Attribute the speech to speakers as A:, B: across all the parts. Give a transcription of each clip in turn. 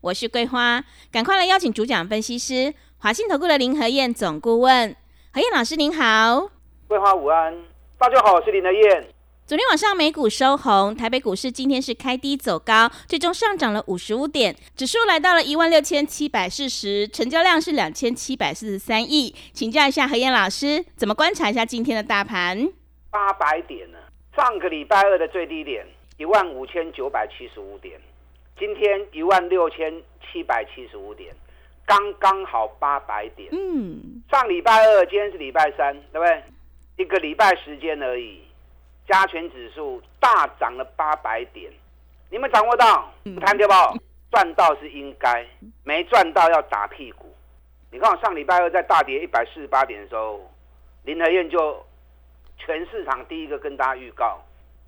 A: 我是桂花，赶快来邀请主讲分析师华信投顾的林和燕总顾问，何燕老师您好，
B: 桂花午安，大家好，我是林和燕。
A: 昨天晚上美股收红，台北股市今天是开低走高，最终上涨了五十五点，指数来到了一万六千七百四十，成交量是两千七百四十三亿。请教一下何燕老师，怎么观察一下今天的大盘？
B: 八百点呢？上个礼拜二的最低点一万五千九百七十五点，今天一万六千七百七十五点，刚刚好八百点。嗯，上礼拜二，今天是礼拜三，对不对？一个礼拜时间而已，加权指数大涨了八百点，你们掌握到？看对不？赚到是应该，没赚到要打屁股。你看我上礼拜二在大跌一百四十八点的时候，林和燕就。全市场第一个跟大家预告，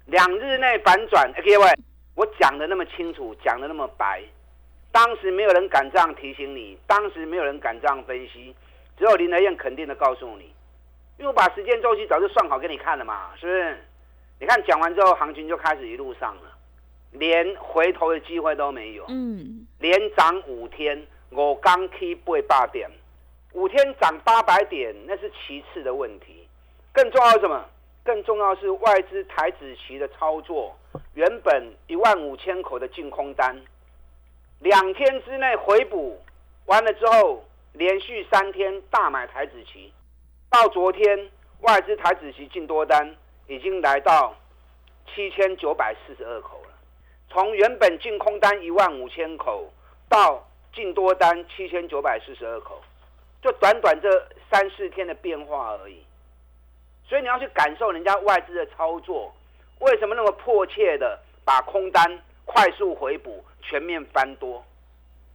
B: 两日内反转。各位，我讲的那么清楚，讲的那么白，当时没有人敢这样提醒你，当时没有人敢这样分析，只有林德燕肯定的告诉你，因为我把时间周期早就算好给你看了嘛，是不是？你看讲完之后，行情就开始一路上了，连回头的机会都没有。嗯，连涨五天，我刚 K 八八点，五天涨八百点，那是其次的问题。更重要什么？更重要是外资台子期的操作，原本一万五千口的净空单，两天之内回补完了之后，连续三天大买台子期，到昨天外资台子期净多单已经来到七千九百四十二口了。从原本净空单一万五千口到净多单七千九百四十二口，就短短这三四天的变化而已。所以你要去感受人家外资的操作，为什么那么迫切的把空单快速回补、全面翻多？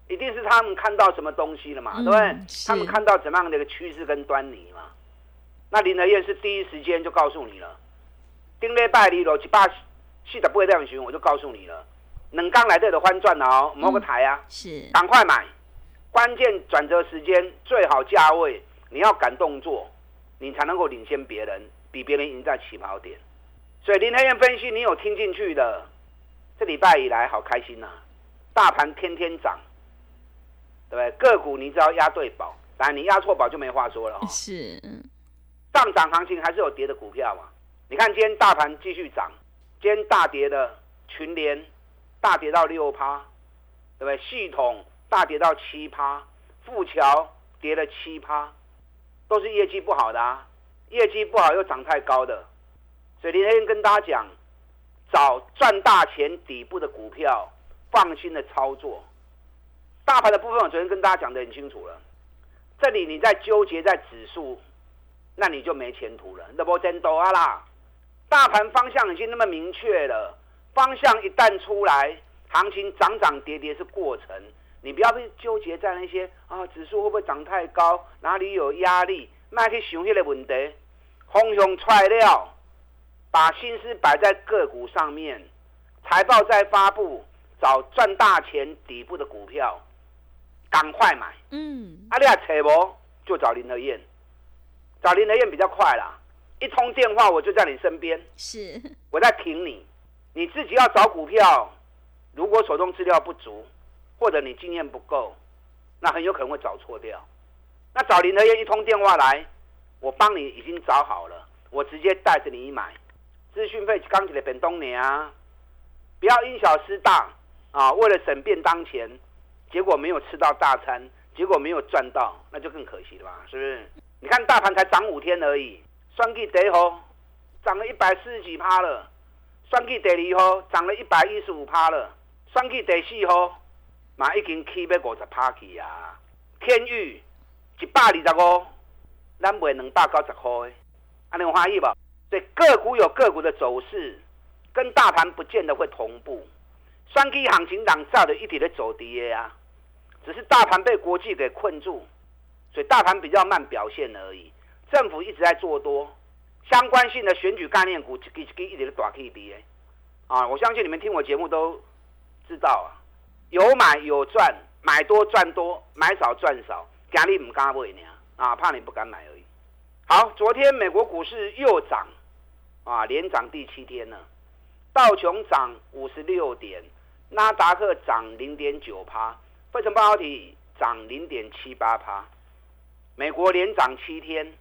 B: 一定是他们看到什么东西了嘛，对不对？他们看到怎么样的一个趋势跟端倪嘛？那林德燕是第一时间就告诉你了，丁力拜里罗七八四的不会这样我就告诉你了，冷刚来这的翻转了哦，某个台啊，
A: 是
B: 赶快买，关键转折时间最好价位，你要赶动作。你才能够领先别人，比别人赢在起跑点。所以林太燕分析，你有听进去的，这礼拜以来好开心呐！大盘天天涨，对不对？个股你只要压对宝，当然你压错宝就没话说了。
A: 是，
B: 上涨行情还是有跌的股票嘛？你看今天大盘继续涨，今天大跌的群联大跌到六趴，对不对？系统大跌到七趴，富桥跌了七趴。都是业绩不好的啊，业绩不好又涨太高的，所以林天跟大家讲，找赚大钱底部的股票，放心的操作。大盘的部分我昨天跟大家讲的很清楚了，这里你在纠结在指数，那你就没前途了。那不真多啊啦，大盘方向已经那么明确了，方向一旦出来，行情涨涨跌跌是过程。你不要去纠结在那些啊，指数会不会涨太高？哪里有压力？卖去想那个问题，方向出来了，把心思摆在个股上面。财报再发布，找赚大钱底部的股票，赶快买。嗯，啊你啊扯不就找林德燕，找林德燕比较快啦。一通电话我就在你身边，
A: 是
B: 我在挺你。你自己要找股票，如果手中资料不足。或者你经验不够，那很有可能会找错掉。那找林德燕一通电话来，我帮你已经找好了，我直接带着你买。资讯费刚起来本东年啊，不要因小失大啊！为了省便当钱，结果没有吃到大餐，结果没有赚到，那就更可惜了吧？是不是？你看大盘才涨五天而已，双 K 第一涨了一百四十几趴了，双 K 第二号涨了一百一十五趴了，双 K 第四号。嘛已经起要五十趴去啊！天宇一百二十五，咱卖两百九十块，安尼有欢喜无？所以个股有个股的走势，跟大盘不见得会同步。双 K 行情涨炸的一直在走跌啊，只是大盘被国际给困住，所以大盘比较慢表现而已。政府一直在做多，相关性的选举概念股，给给一点的短 K B A，啊，我相信你们听我节目都知道啊，有买有赚，买多赚多，买少赚少，压力唔敢买呢，啊，怕你不敢买而已。好，昨天美国股市又涨，啊，连涨第七天了，道琼涨五十六点，纳达克涨零点九趴。汇成半导体涨零点七八趴，美国连涨七天，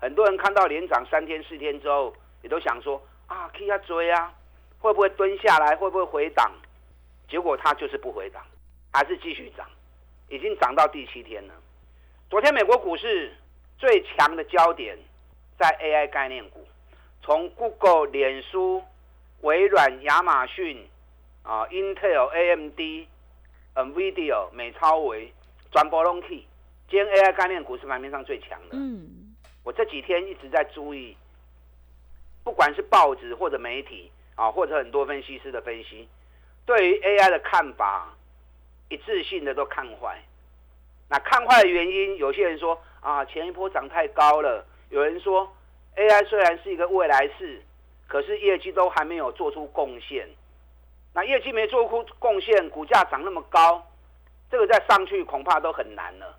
B: 很多人看到连涨三天四天之后，也都想说啊，可以要追啊，会不会蹲下来，会不会回档？结果它就是不回档，还是继续涨，已经涨到第七天了。昨天美国股市最强的焦点在 AI 概念股，从 Google、脸书、微软、亚马逊啊，Intel、AMD。NVIDIA、美超维、转播隆 K，今天 AI 概念股是盘面上最强的。嗯，我这几天一直在注意，不管是报纸或者媒体啊，或者很多分析师的分析，对于 AI 的看法一致性的都看坏。那看坏的原因，有些人说啊，前一波涨太高了；有人说 AI 虽然是一个未来式，可是业绩都还没有做出贡献。那业绩没做出贡献，股价涨那么高，这个再上去恐怕都很难了。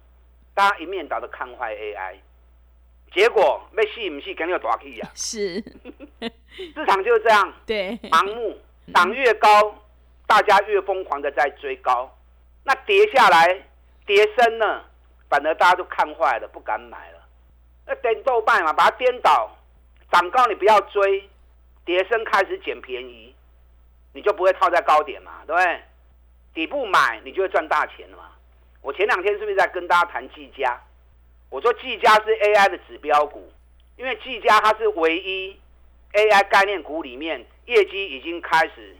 B: 大家一面倒的看坏 AI，结果被吸不吸，肯定要大起呀。
A: 是，
B: 市场就是这样，
A: 对，
B: 盲目涨越高，大家越疯狂的在追高。那跌下来，跌深了，反而大家都看坏了，不敢买了。那颠豆瓣嘛，把它颠倒，涨高你不要追，跌深开始捡便宜。你就不会套在高点嘛，对不对？底部买，你就会赚大钱了嘛。我前两天是不是在跟大家谈技嘉？我说技嘉是 AI 的指标股，因为技嘉它是唯一 AI 概念股里面业绩已经开始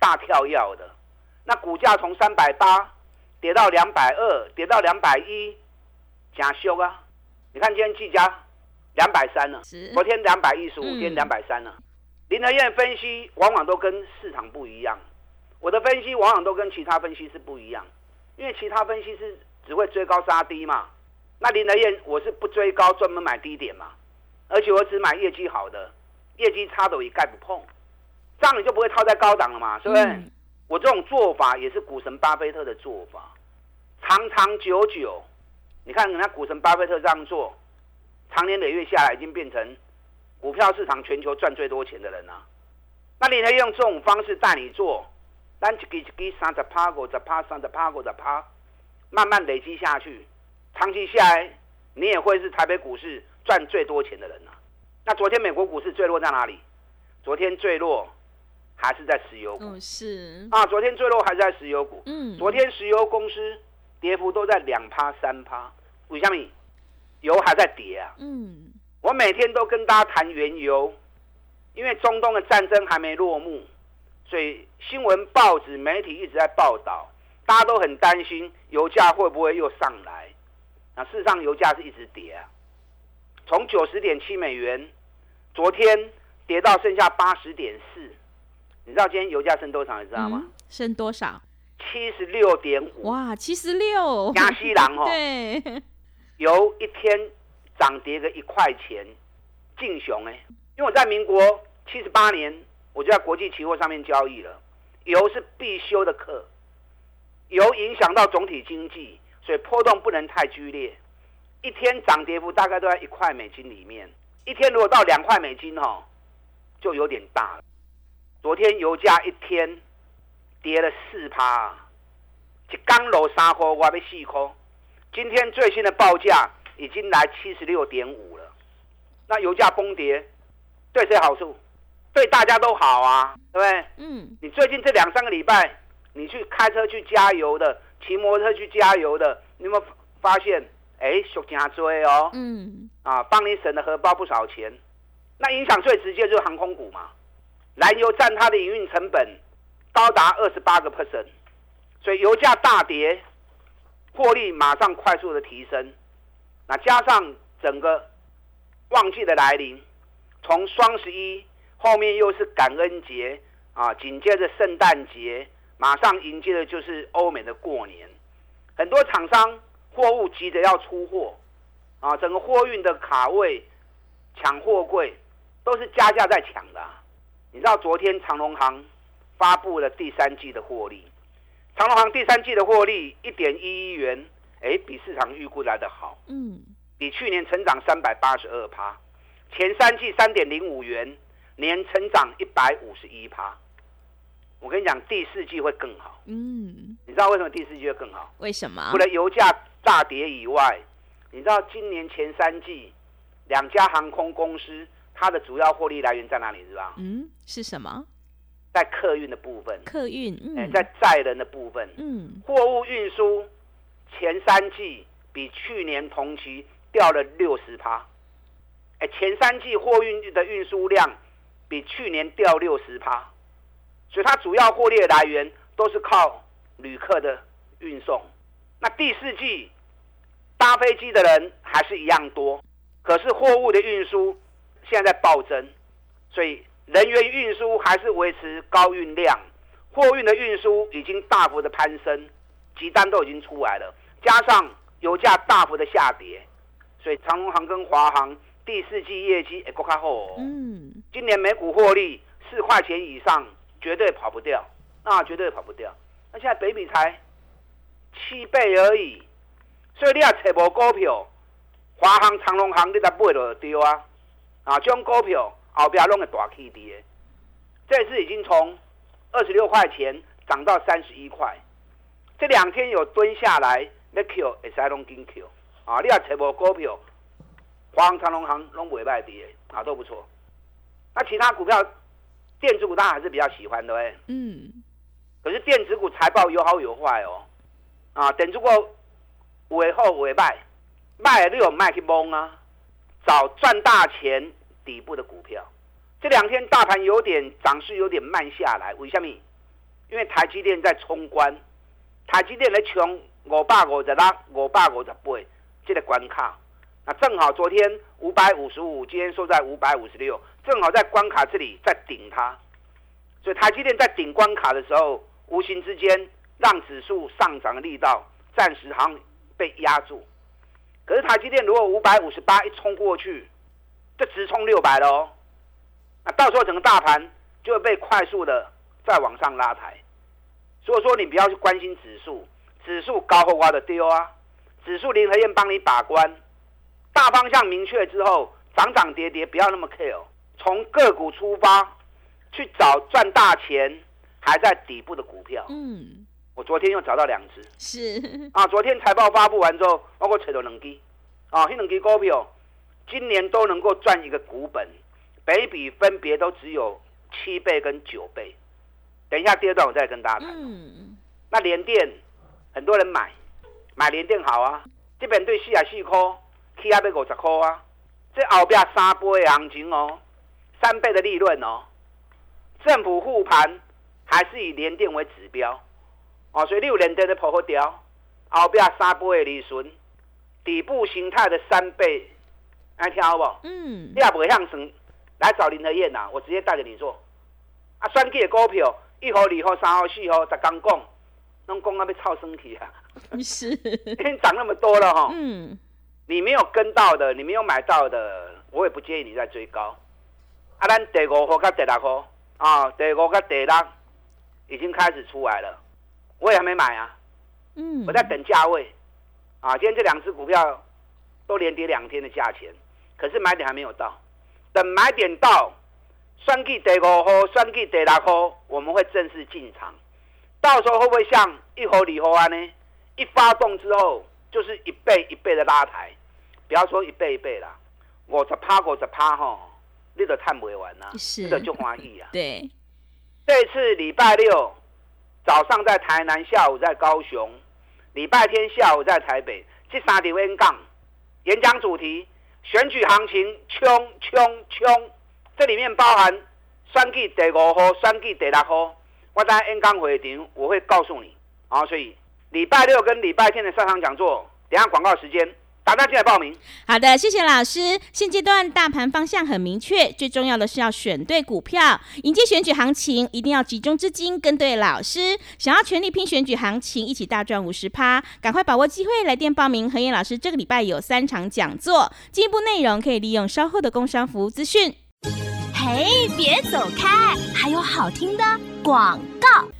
B: 大跳跃的。那股价从三百八跌到两百二，跌到两百一，假修啊！你看今天技嘉两百三了，昨天两百一十五，今天两百三了。林德燕分析往往都跟市场不一样，我的分析往往都跟其他分析师不一样，因为其他分析师只会追高杀低嘛。那林德燕我是不追高，专门买低点嘛，而且我只买业绩好的，业绩差的我一概不碰，这样你就不会套在高档了嘛，是不是？我这种做法也是股神巴菲特的做法，长长久久，你看人家股神巴菲特这样做，长年累月下来已经变成。股票市场全球赚最多钱的人啊，那你可以用这种方式带你做，单只给给三十趴五十趴三十趴五十趴，慢慢累积下去，长期下来，你也会是台北股市赚最多钱的人啊。那昨天美国股市坠落在哪里？昨天坠落还是在石油股。
A: 嗯，是
B: 啊，昨天最弱还是在石油股。嗯，昨天石油公司跌幅都在两趴三趴。为什么？油还在跌啊。嗯。我每天都跟大家谈原油，因为中东的战争还没落幕，所以新闻、报纸、媒体一直在报道，大家都很担心油价会不会又上来。那事实上，油价是一直跌啊，从九十点七美元，昨天跌到剩下八十点四。你知道今天油价升多少？你知道吗？
A: 升多少？
B: 七十六点五。
A: 哇，七十六！
B: 亚西郎哦，
A: 对，
B: 油一天。涨跌个一块钱，劲雄哎！因为我在民国七十八年，我就在国际期货上面交易了。油是必修的课，油影响到总体经济，所以波动不能太剧烈。一天涨跌幅大概都在一块美金里面，一天如果到两块美金哦，就有点大了。昨天油价一天跌了四趴，一刚落三块，我要四块。今天最新的报价。已经来七十六点五了，那油价崩跌，对谁好处？对大家都好啊，对不对？嗯。你最近这两三个礼拜，你去开车去加油的，骑摩托车去加油的，你有没有发现？哎，小加追哦。嗯。啊，帮你省了荷包不少钱。那影响最直接就是航空股嘛，燃油占它的营运成本高达二十八个 percent，所以油价大跌，获利马上快速的提升。那加上整个旺季的来临，从双十一后面又是感恩节啊，紧接着圣诞节，马上迎接的就是欧美的过年，很多厂商货物急着要出货，啊，整个货运的卡位、抢货柜都是加价在抢的。你知道昨天长隆行发布了第三季的获利，长隆行第三季的获利一点一亿元，哎，比市场预估来的好，嗯，比去年成长三百八十二趴，前三季三点零五元，年成长一百五十一趴。我跟你讲，第四季会更好。嗯，你知道为什么第四季会更好？
A: 为什么？
B: 除了油价大跌以外，你知道今年前三季两家航空公司它的主要获利来源在哪里？是吧？
A: 嗯，是什么？
B: 在客运的部分。
A: 客运，嗯，
B: 在载人的部分，嗯，货物运输前三季比去年同期掉了六十趴。哎，前三季货运的运输量比去年掉六十趴。所以它主要获利的来源都是靠旅客的运送。那第四季搭飞机的人还是一样多，可是货物的运输现在在暴增，所以人员运输还是维持高运量，货运的运输已经大幅的攀升，急单都已经出来了，加上油价大幅的下跌，所以长隆航跟华航第四季业绩也够看好。嗯，今年每股获利四块钱以上。绝对跑不掉，那绝对跑不掉。那现在北比才七倍而已，所以你要找无股票，华航、长隆航，你才买就丢啊！啊，这种股票后边拢个大起跌，这次已经从二十六块钱涨到三十一块，这两天有蹲下来，那 Q 也是拢紧 Q 啊！你要找无股票，华航、长隆行拢袂卖跌啊，都不错。那其他股票？电子股大家还是比较喜欢的哎，嗯，可是电子股财报有好有坏哦，啊，等如果尾后尾卖，卖你有卖去蒙啊，找赚大钱底部的股票。这两天大盘有点涨势有点慢下来，为什么？因为台积电在冲关，台积电在冲五百五十六、五百五十八这个关卡，那正好昨天五百五十五，今天收在五百五十六。正好在关卡这里在顶它，所以台积电在顶关卡的时候，无形之间让指数上涨的力道暂时好像被压住。可是台积电如果五百五十八一冲过去，就直冲六百喽。那到时候整个大盘就会被快速的再往上拉抬。所以说你不要去关心指数，指数高或挖的丢啊，指数联合院帮你把关，大方向明确之后，涨涨跌跌不要那么 care。从个股出发，去找赚大钱还在底部的股票。嗯，我昨天又找到两只。
A: 是
B: 啊，昨天财报发布完之后，包括扯到两支啊，那两支股票今年都能够赚一个股本，北比分别都只有七倍跟九倍。等一下第二段我再跟大家谈。嗯，那联电很多人买，买联电好啊，这边对四啊四块，起啊要五十块啊，这后边三倍的行情哦。三倍的利润哦，政府护盘还是以联电为指标哦，所以你有连电的破获掉，后壁三倍的利润，底部形态的三倍，爱听好不？嗯，你也不会向省来找林德燕呐，我直接带着你做。啊，选计的股票一号、二号、三号、四号，才刚讲，拢讲啊要操身体啊，
A: 是，
B: 已经涨那么多了哈。嗯，你没有跟到的，你没有买到的，我也不建议你再追高。啊，咱第五号跟第六号啊，第五跟第六已经开始出来了，我也还没买啊。嗯，我在等价位啊。今天这两只股票都连跌两天的价钱，可是买点还没有到。等买点到，算计第五号、算计第六号，我们会正式进场。到时候会不会像一号、二号安呢？一发动之后就是一倍一倍的拉抬，不要说一倍一倍啦，五十趴、五十趴吼。你都探不完呐，
A: 你
B: 都就欢喜啊。
A: 对，
B: 这次礼拜六早上在台南，下午在高雄，礼拜天下午在台北，这三条演讲，演讲主题选举行情冲冲冲，这里面包含选举第五号、选举第六号，我在演讲会场我会告诉你啊。所以礼拜六跟礼拜天的上场讲座，等下广告时间打电进来报名。
A: 好的，谢谢老师。现阶段大盘方向很明确，最重要的是要选对股票，迎接选举行情，一定要集中资金跟对老师。想要全力拼选举行情，一起大赚五十趴，赶快把握机会，来电报名。何燕老师这个礼拜有三场讲座，进一步内容可以利用稍后的工商服务资讯。
C: 嘿，别走开，还有好听的广告。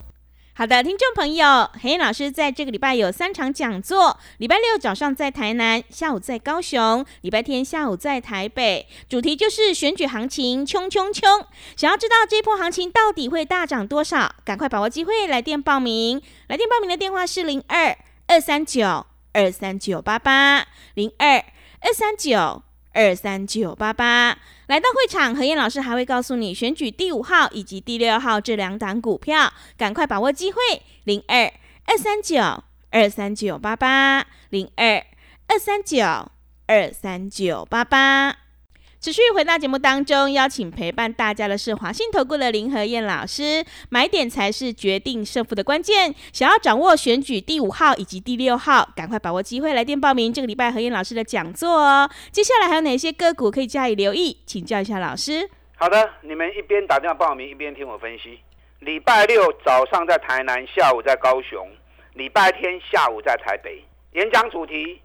A: 好的，听众朋友，黑老师在这个礼拜有三场讲座，礼拜六早上在台南，下午在高雄，礼拜天下午在台北，主题就是选举行情，冲冲冲！想要知道这波行情到底会大涨多少，赶快把握机会来电报名。来电报名的电话是零二二三九二三九八八零二二三九。二三九八八，来到会场，何燕老师还会告诉你选举第五号以及第六号这两档股票，赶快把握机会，零二二三九二三九八八，零二二三九二三九八八。持续回到节目当中，邀请陪伴大家的是华信投顾的林和燕老师。买点才是决定胜负的关键。想要掌握选举第五号以及第六号，赶快把握机会来电报名这个礼拜何燕老师的讲座哦。接下来还有哪些个股可以加以留意？请教一下老师。
B: 好的，你们一边打电话报名，一边听我分析。礼拜六早上在台南，下午在高雄；礼拜天下午在台北。演讲主题：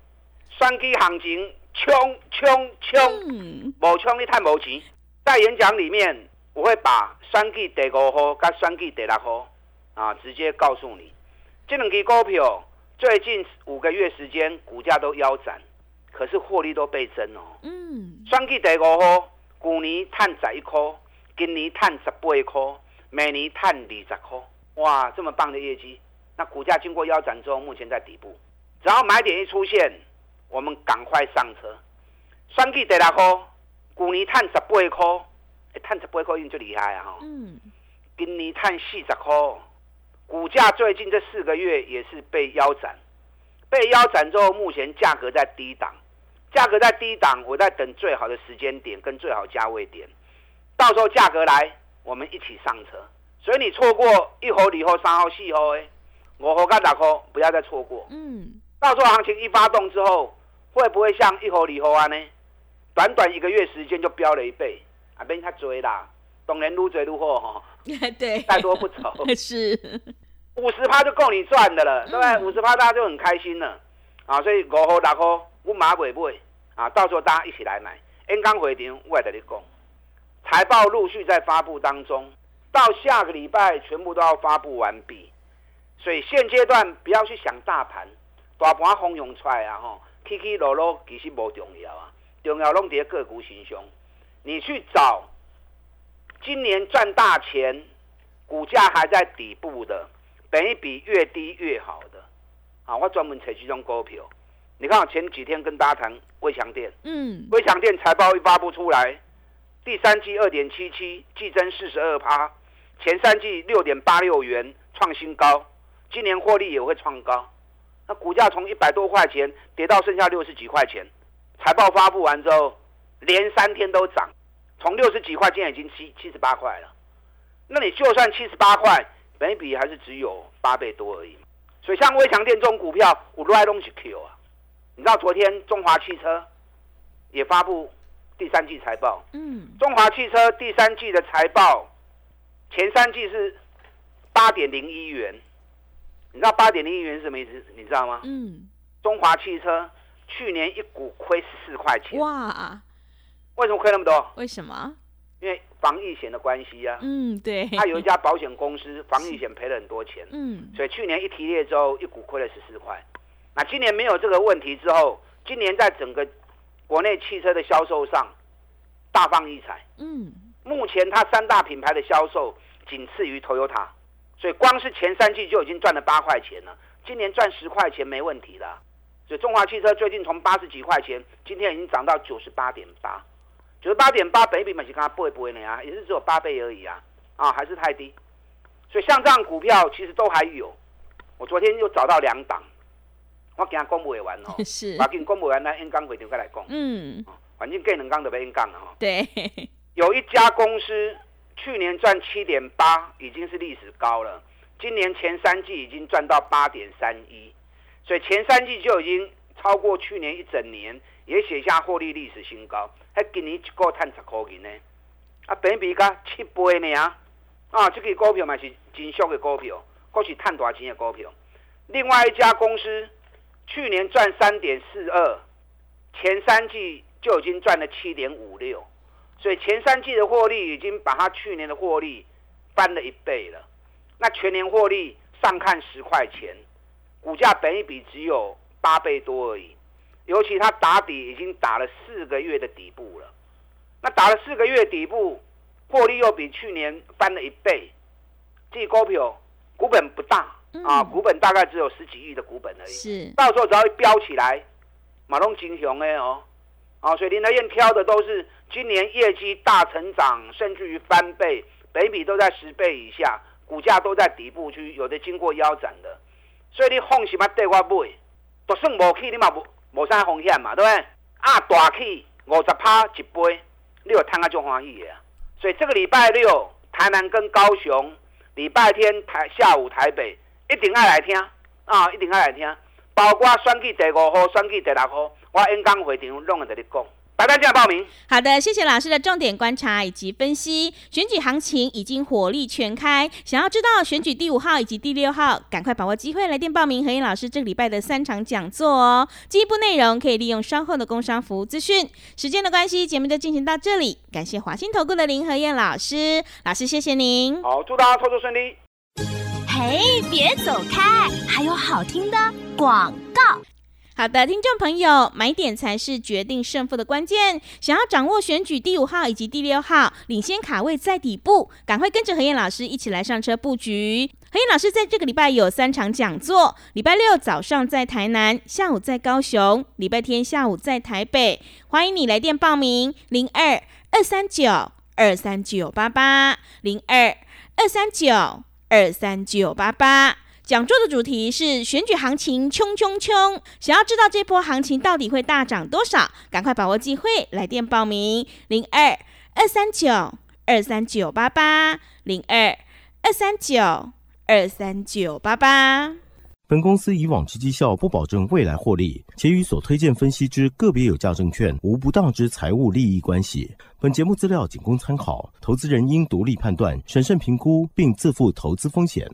B: 双击行情。冲冲冲！无冲你太无钱。在演讲里面，我会把三季第五号跟三季第六号啊，直接告诉你。这两支股票最近五个月时间股价都腰斩，可是获利都倍增哦。嗯。三季第五号，去年赚十一块，今年赚十八块，明年赚二十块。哇，这么棒的业绩！那股价经过腰斩之后，目前在底部，只要买点一出现。我们赶快上车，双季第六块，去年赚十八块，赚十八块已经最厉害啊！哈，嗯，今年赚四十块，股价最近这四个月也是被腰斩，被腰斩之后，目前价格在低档，价格在低档，我在等最好的时间点跟最好价位点，到时候价格来，我们一起上车。所以你错过一号、二号、三号、四号，哎，五号跟六号不要再错过。嗯。到时候行情一发动之后，会不会像一盒、二盒啊呢？短短一个月时间就飙了一倍，啊，被他追啦！懂人撸追撸货哈，
A: 对，
B: 再多不愁。
A: 是
B: 五十趴就够你赚的了，对不对？五十趴大家就很开心了啊！所以五号、六号我马尾尾啊，到时候大家一起来买。N 刚回电，我跟你讲，财报陆续在发布当中，到下个礼拜全部都要发布完毕，所以现阶段不要去想大盘。大盘汹涌出来啊！吼，起起落落其实无重要啊，重要拢在个股身上。你去找今年赚大钱、股价还在底部的，等一比越低越好的啊！我专门采取这种股票。你看，我前几天跟大家谈微强电，嗯，微强电财报一发布出来，第三季二点七七，季增四十二趴，前三季六点八六元创新高，今年获利也会创高。那股价从一百多块钱跌到剩下六十几块钱，财报发布完之后，连三天都涨，从六十几块钱已经七七十八块了。那你就算七十八块，每笔还是只有八倍多而已。所以像微强电这种股票，我都爱东西 Q 啊。你知道昨天中华汽车也发布第三季财报，嗯，中华汽车第三季的财报，前三季是八点零一元。你知道八点零一元是什么意思？你知道吗？嗯，中华汽车去年一股亏十四块钱。哇！为什么亏那么多？
A: 为什么？
B: 因为防疫险的关系啊。
A: 嗯，对。
B: 他有一家保险公司，防疫险赔了很多钱。嗯。所以去年一提列之后，一股亏了十四块。那今年没有这个问题之后，今年在整个国内汽车的销售上大放异彩。嗯。目前它三大品牌的销售仅次于 Toyota。所以光是前三季就已经赚了八块钱了，今年赚十块钱没问题的。所以中华汽车最近从八十几块钱，今天已经涨到九十八点八，九十八点八，北比美是刚刚不会不会呢啊，也是只有八倍而已啊，啊还是太低。所以像这样股票其实都还有，我昨天又找到两档，我给他公布完哦，
A: 是，
B: 我给你公布完来 N 钢回头再来讲，嗯，反正更能钢的被 N 钢了哈，
A: 对，
B: 有一家公司。去年赚七点八，已经是历史高了。今年前三季已经赚到八点三一，所以前三季就已经超过去年一整年，也写下获利历史新高。还今年一个探十块钱呢，啊，本比加七倍呢啊！啊，这个股票嘛是真俗的股票，或是探大钱的股票。另外一家公司去年赚三点四二，前三季就已经赚了七点五六，所以前三季的获利已经把它去年的获利翻了一倍了。那全年获利上看十块钱，股价本一比只有八倍多而已。尤其它打底已经打了四个月的底部了，那打了四个月底部，获利又比去年翻了一倍。这股票股本不大啊，股本大概只有十几亿的股本而已。
A: 是，
B: 到时候只要一飙起来，马龙金雄哎哦，啊，所以林德燕挑的都是今年业绩大成长，甚至于翻倍，北比都在十倍以下。股价都在底部区，有的经过腰斩的，所以你放心嘛，对我买，就算无去，你嘛无无啥风险嘛，对不对？啊，大去五十趴一杯，你有摊个就欢喜的。所以这个礼拜六，台南跟高雄，礼拜天台下午台北，一定爱来听啊，一定爱来听。包括选举第五号、选举第六号，我演讲会场拢会跟你讲。大家进来报名。
A: 好的，谢谢老师的重点观察以及分析。选举行情已经火力全开，想要知道选举第五号以及第六号，赶快把握机会来电报名何燕老师这个礼拜的三场讲座哦。进一步内容可以利用稍后的工商服务资讯。时间的关系，节目就进行到这里。感谢华兴投顾的林何燕老师，老师谢谢您。
B: 好，祝大家操作顺利。
C: 嘿，别走开，还有好听的广告。
A: 好的，听众朋友，买点才是决定胜负的关键。想要掌握选举第五号以及第六号领先卡位在底部，赶快跟着何燕老师一起来上车布局。何燕老师在这个礼拜有三场讲座：礼拜六早上在台南，下午在高雄，礼拜天下午在台北。欢迎你来电报名：零二二三九二三九八八零二二三九二三九八八。讲座的主题是选举行情冲冲冲，想要知道这波行情到底会大涨多少，赶快把握机会来电报名零二二三九二三九八八零二二三九二三九八八。
D: 本公司以往之绩效不保证未来获利，且与所推荐分析之个别有价证券无不当之财务利益关系。本节目资料仅供参考，投资人应独立判断、审慎评估，并自负投资风险。